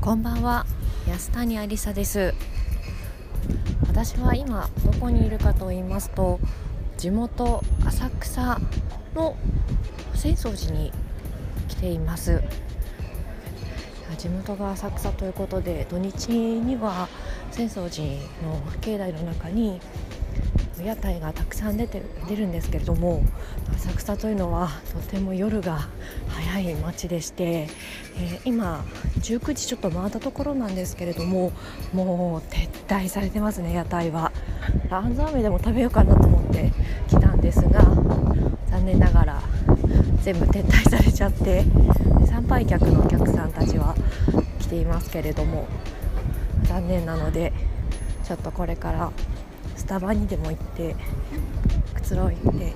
こんばんは。安谷ありさです。私は今どこにいるかと言いますと地元浅草の浅草寺に来ています地元が浅草ということで土日には浅草寺の境内の中に屋台がたくさん出て出るんですけれども浅草というのはとても夜が早い街でして、えー、今19時ちょっと回ったところなんですけれどももう撤退されてますね屋台は。ランザーメでも食べようかなと思って来たんですが残念ながら全部撤退されちゃって参拝客のお客さんたちは来ていますけれども残念なのでちょっとこれからスタバにでも行ってくつろいで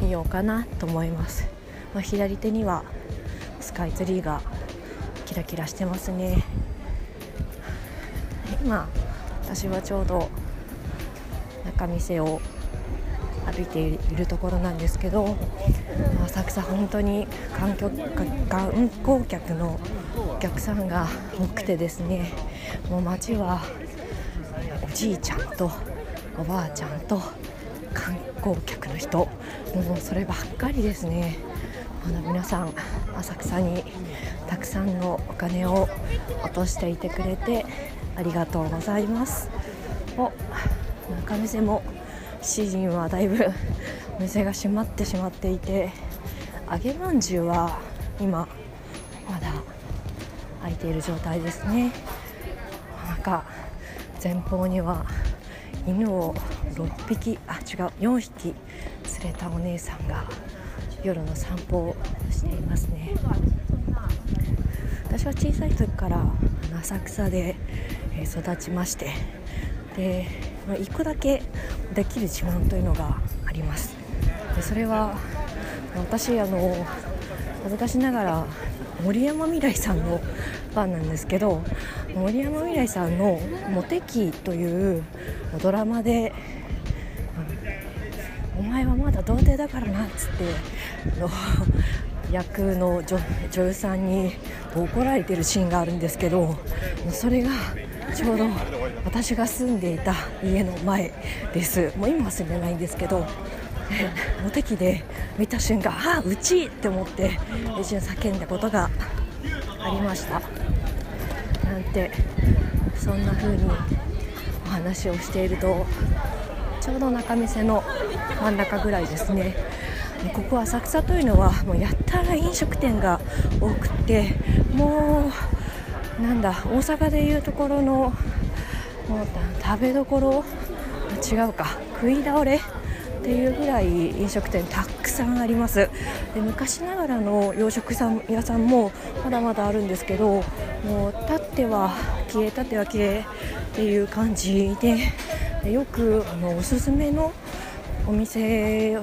みようかなと思います、まあ、左手にはスカイツリーがキラキラしてますね。今私はちょうど中店を歩いているところなんですけど浅草本当に観光客のお客さんが多くてですねもう街はおじいちゃんとおばあちゃんと観光客の人。もうそればっかりですね。あの皆さん浅草にたくさんのお金を落としていてくれてありがとうございます。お中見世も7時にはだいぶお店が閉まってしまっていて揚げまんじゅうは今まだ開いている状態ですね。なんか前方には犬を6匹あ違う4匹連れたお姉さんが夜の散歩をしていますね。私は小さい時から浅草で育ちましてで1個だけできる自慢というのがあります。でそれは私あの恥ずかしながら森山未来さんのなんですけど森山未来さんの「モテキ」というドラマで「お前はまだ童貞だからな」っつっての役の女優さんに怒られてるシーンがあるんですけどそれがちょうど私が住んでいた家の前です。もう今は住んでないんですけど モテキで見た瞬間ああうちって思って一瞬叫んだことがありました。なんてそんな風にお話をしているとちょうど仲見世の真ん中ぐらいですね。ここ浅草というのはもうやったら飲食店が多くてもうなんだ大阪でいうところのもう食べどころ違うか食い倒れっていうぐらい飲食店たくさんあります。で昔ながらの洋食屋さんもまだまだあるんですけどもう立っては消え立っては消えっていう感じでよくあのおすすめのお店を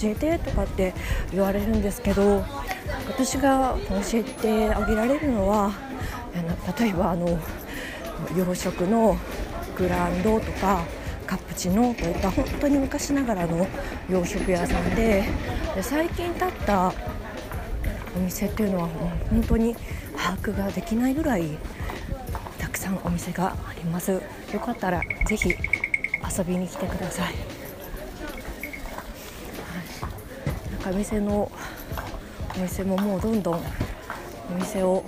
教えてとかって言われるんですけど私が教えてあげられるのは例えばあの洋食のグランドとかカプチノといった本当に昔ながらの洋食屋さんでで最近建ったお店っていうのはもう本当に把握ができないぐらいたくさんお店があります。よかったらぜひ遊びに来てください、はい、なんか店のお店ももうどんどんお店を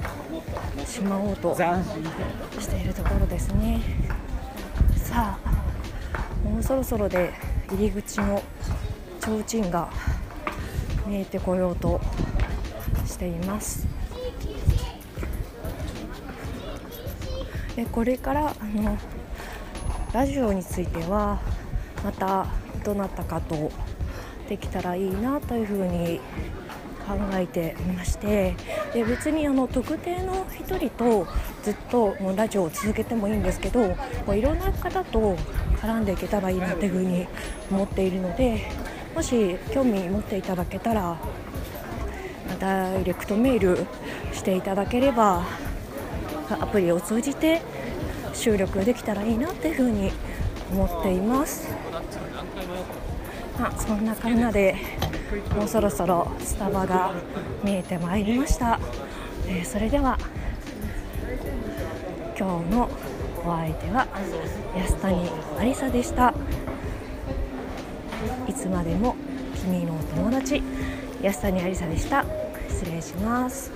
しまおうとしているところですね。さあもうそろそろで入り口の提灯が見えてこようとしています。でこれからあのラジオについてはまたどなたかとできたらいいなというふうに考えていましてで別にあの特定の1人とずっとラジオを続けてもいいんですけどもういろんな方と絡んでいけたらいいなというふうに思っているのでもし興味持っていただけたらダイレクトメールしていただければアプリを通じて収録できたらいいなというふうに思っています。まあ、そんなこんなでもうそろそろスタバが見えてまいりました、えー、それでは今日のお相手は安谷ありさでした。いつまでも君のお友達安谷ありさでした。失礼します。